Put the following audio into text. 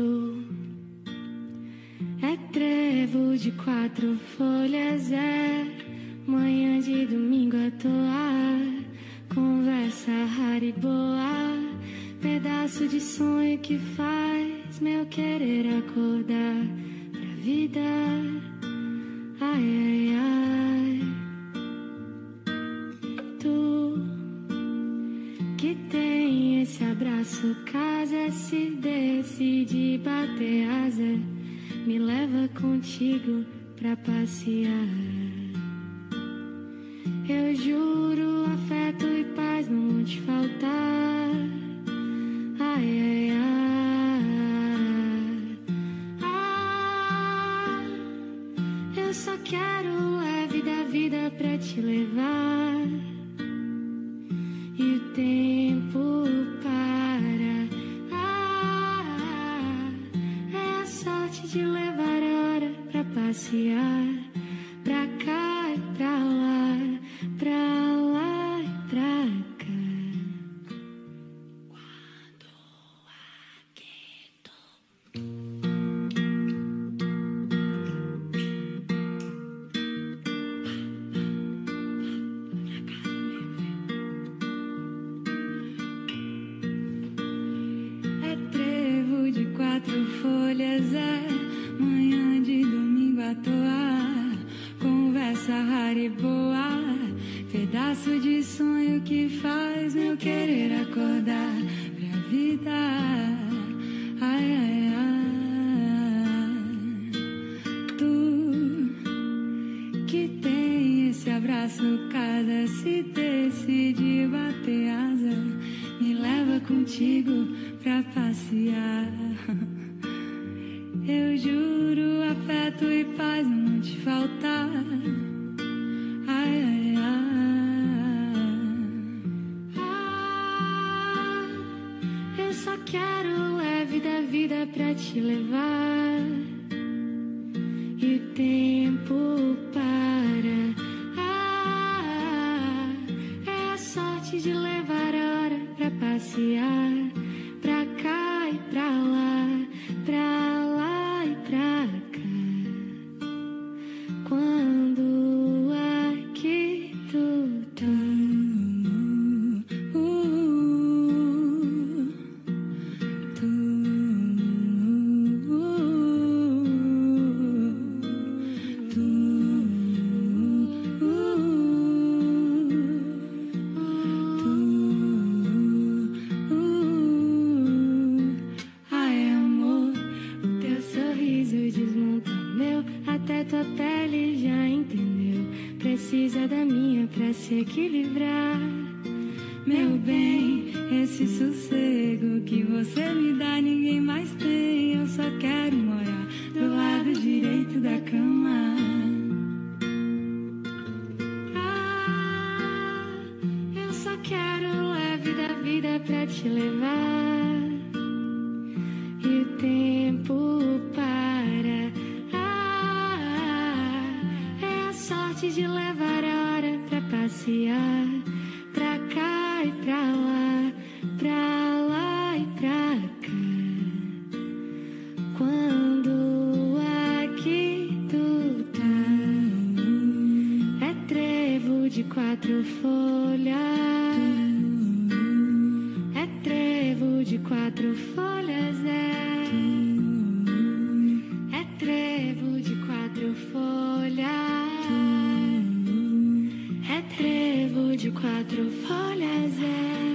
Tu é trevo de quatro folhas, é manhã de domingo à toa, conversa rara e boa, pedaço de sonho que faz meu querer acordar pra vida. Tem esse abraço, casa, se decide bater asa, me leva contigo pra passear. Eu juro, afeto e paz não vão te faltar. Ai, ai, ai. Ah, eu só quero leve da vida pra te levar. E o sorte de levar a hora pra passear. Boa, pedaço de sonho que faz meu querer acordar pra vida. Ai, ai, ai. Tu que tem esse abraço, cada se decide bater asa, me leva contigo pra passear. Eu juro, afeto e paz não te faltar. Pra te levar. E tempo para. Ah, é a sorte de levar a hora pra passear. Tua pele já entendeu. Precisa da minha pra se equilibrar. Meu bem, esse sossego que você me dá, ninguém mais tem. Eu só quero morar do lado direito da cama. Ah, eu só quero leve da vida pra te levar. Passear. Pra cá e pra lá, pra lá e pra cá. Quando aqui tu tá, é trevo de quatro folhas. É trevo de quatro folhas, é. De quatro folhas, é.